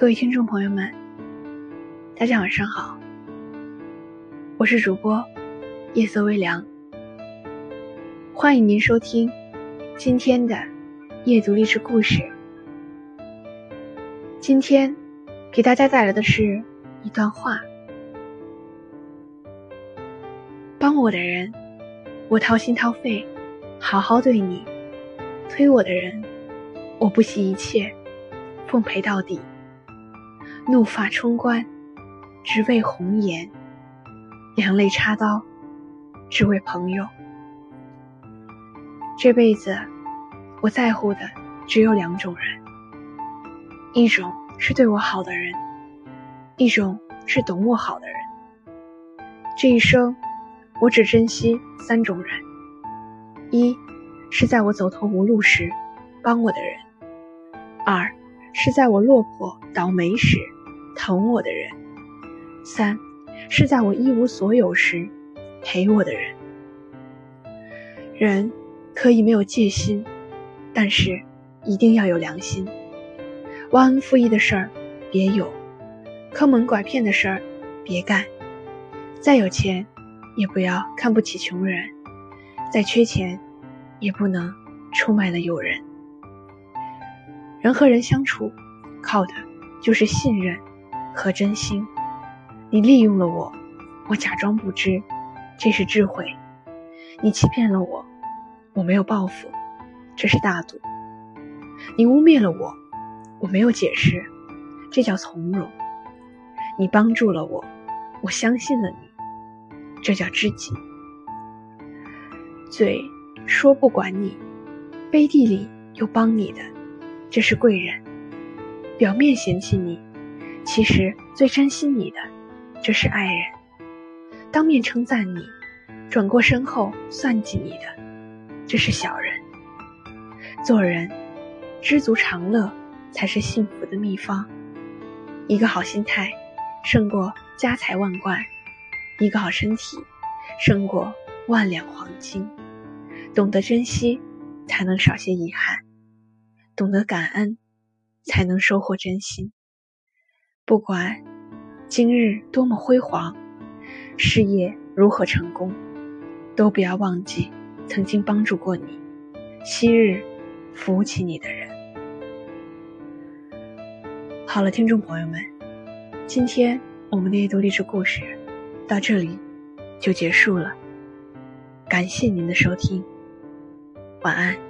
各位听众朋友们，大家晚上好，我是主播夜色微凉，欢迎您收听今天的夜读励志故事。今天给大家带来的是一段话：帮我的人，我掏心掏肺，好好对你；推我的人，我不惜一切，奉陪到底。怒发冲冠，只为红颜；两肋插刀，只为朋友。这辈子，我在乎的只有两种人：一种是对我好的人，一种是懂我好的人。这一生，我只珍惜三种人：一是在我走投无路时帮我的人；二。是在我落魄倒霉时疼我的人，三是在我一无所有时陪我的人。人可以没有戒心，但是一定要有良心。忘恩负义的事儿别有，坑蒙拐骗的事儿别干。再有钱，也不要看不起穷人；再缺钱，也不能出卖了友人。人和人相处，靠的就是信任和真心。你利用了我，我假装不知，这是智慧；你欺骗了我，我没有报复，这是大度；你污蔑了我，我没有解释，这叫从容；你帮助了我，我相信了你，这叫知己。嘴说不管你，背地里又帮你的。这是贵人，表面嫌弃你，其实最珍惜你的，这是爱人；当面称赞你，转过身后算计你的，这是小人。做人，知足常乐才是幸福的秘方。一个好心态，胜过家财万贯；一个好身体，胜过万两黄金。懂得珍惜，才能少些遗憾。懂得感恩，才能收获真心。不管今日多么辉煌，事业如何成功，都不要忘记曾经帮助过你、昔日扶起你的人。好了，听众朋友们，今天我们的阅读励志故事到这里就结束了。感谢您的收听，晚安。